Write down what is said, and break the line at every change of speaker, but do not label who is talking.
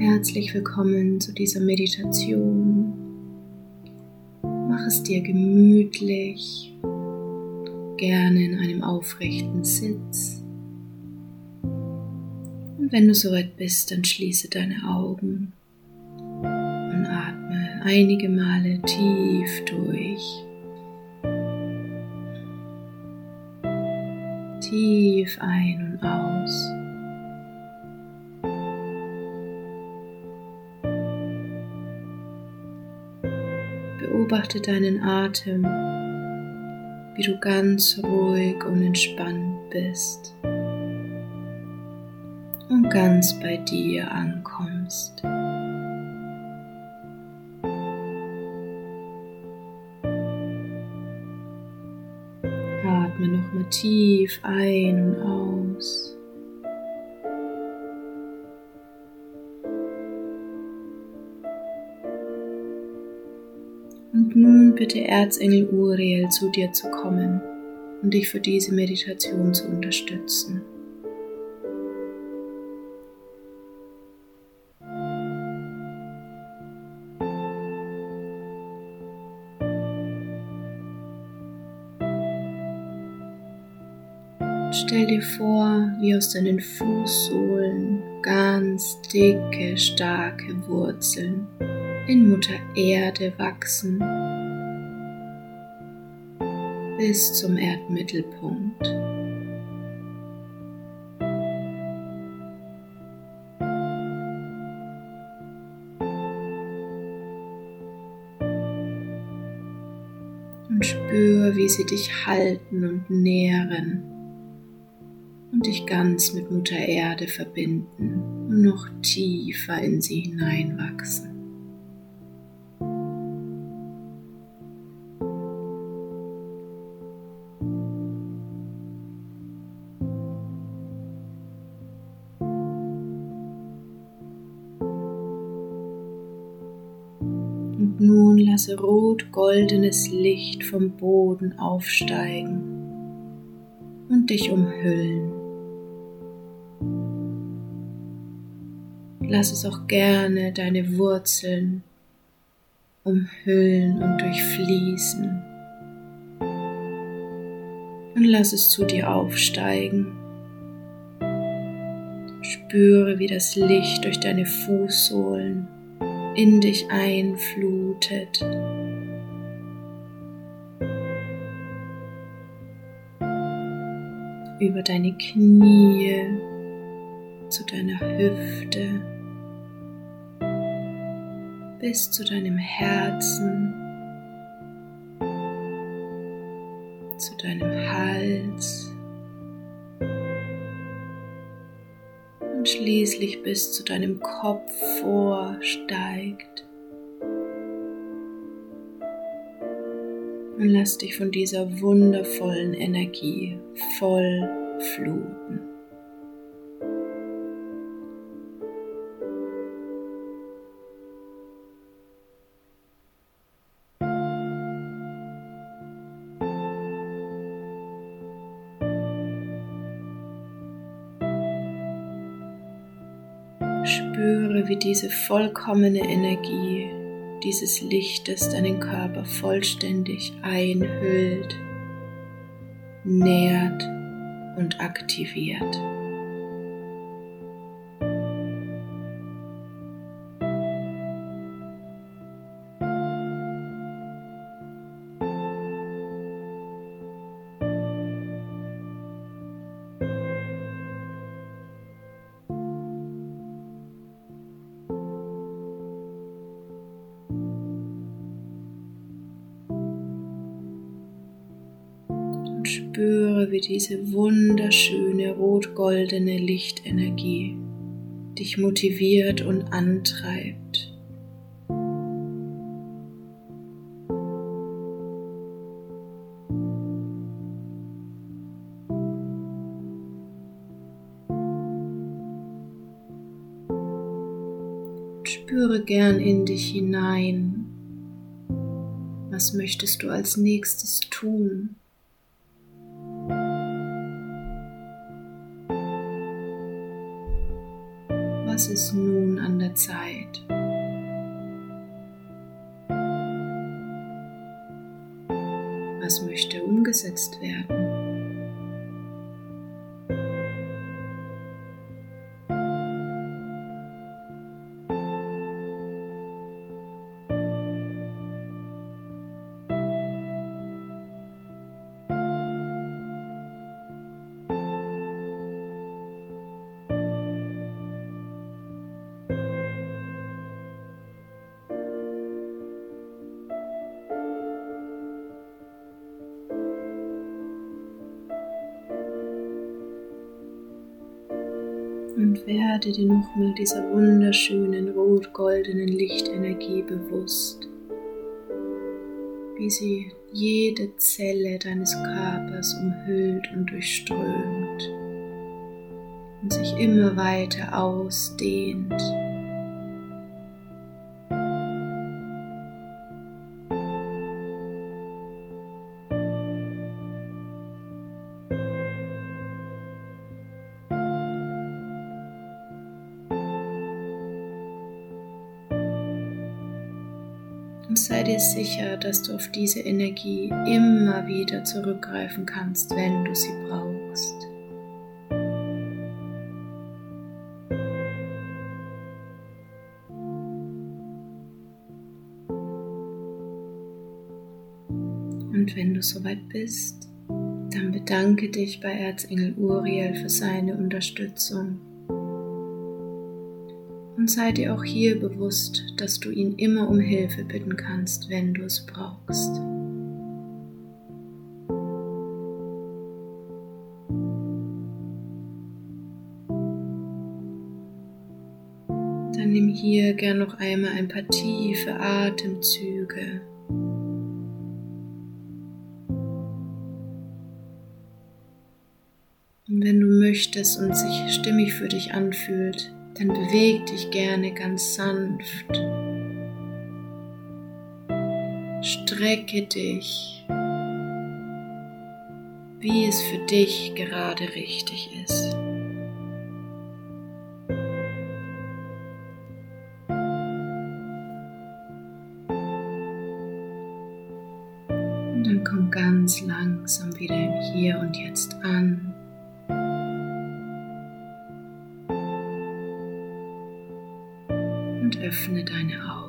Herzlich willkommen zu dieser Meditation. Mach es dir gemütlich, gerne in einem aufrechten Sitz. Und wenn du soweit bist, dann schließe deine Augen und atme einige Male tief durch. Tief ein und aus. Beobachte deinen Atem, wie du ganz ruhig und entspannt bist und ganz bei dir ankommst. Atme nochmal tief ein und aus. Und nun bitte Erzengel Uriel zu dir zu kommen und dich für diese Meditation zu unterstützen. Stell dir vor, wie aus deinen Fußsohlen ganz dicke, starke Wurzeln in Mutter Erde wachsen bis zum Erdmittelpunkt. Und spür, wie sie dich halten und nähren und dich ganz mit Mutter Erde verbinden und noch tiefer in sie hineinwachsen. Nun lasse rot-goldenes Licht vom Boden aufsteigen und dich umhüllen. Lass es auch gerne deine Wurzeln umhüllen und durchfließen. Und lass es zu dir aufsteigen. Spüre, wie das Licht durch deine Fußsohlen in dich einflutet. Über deine Knie zu deiner Hüfte bis zu deinem Herzen, zu deinem Hals schließlich bis zu deinem Kopf vorsteigt. Und lass dich von dieser wundervollen Energie voll fluten. Spüre, wie diese vollkommene Energie dieses Lichtes deinen Körper vollständig einhüllt, nährt und aktiviert. Spüre, wie diese wunderschöne rot-goldene Lichtenergie dich motiviert und antreibt. Spüre gern in dich hinein. Was möchtest du als nächstes tun? Was ist nun an der Zeit? Was möchte umgesetzt werden? Und werde dir nochmal dieser wunderschönen rot-goldenen Lichtenergie bewusst, wie sie jede Zelle deines Körpers umhüllt und durchströmt und sich immer weiter ausdehnt. Und sei dir sicher, dass du auf diese Energie immer wieder zurückgreifen kannst, wenn du sie brauchst. Und wenn du soweit bist, dann bedanke dich bei Erzengel Uriel für seine Unterstützung und sei dir auch hier bewusst, dass du ihn immer um Hilfe bitten kannst, wenn du es brauchst. Dann nimm hier gern noch einmal ein paar tiefe Atemzüge. Und wenn du möchtest und sich stimmig für dich anfühlt, dann beweg dich gerne ganz sanft. Strecke dich, wie es für dich gerade richtig ist. Und dann komm ganz langsam wieder im Hier und Jetzt an. Öffne deine Augen.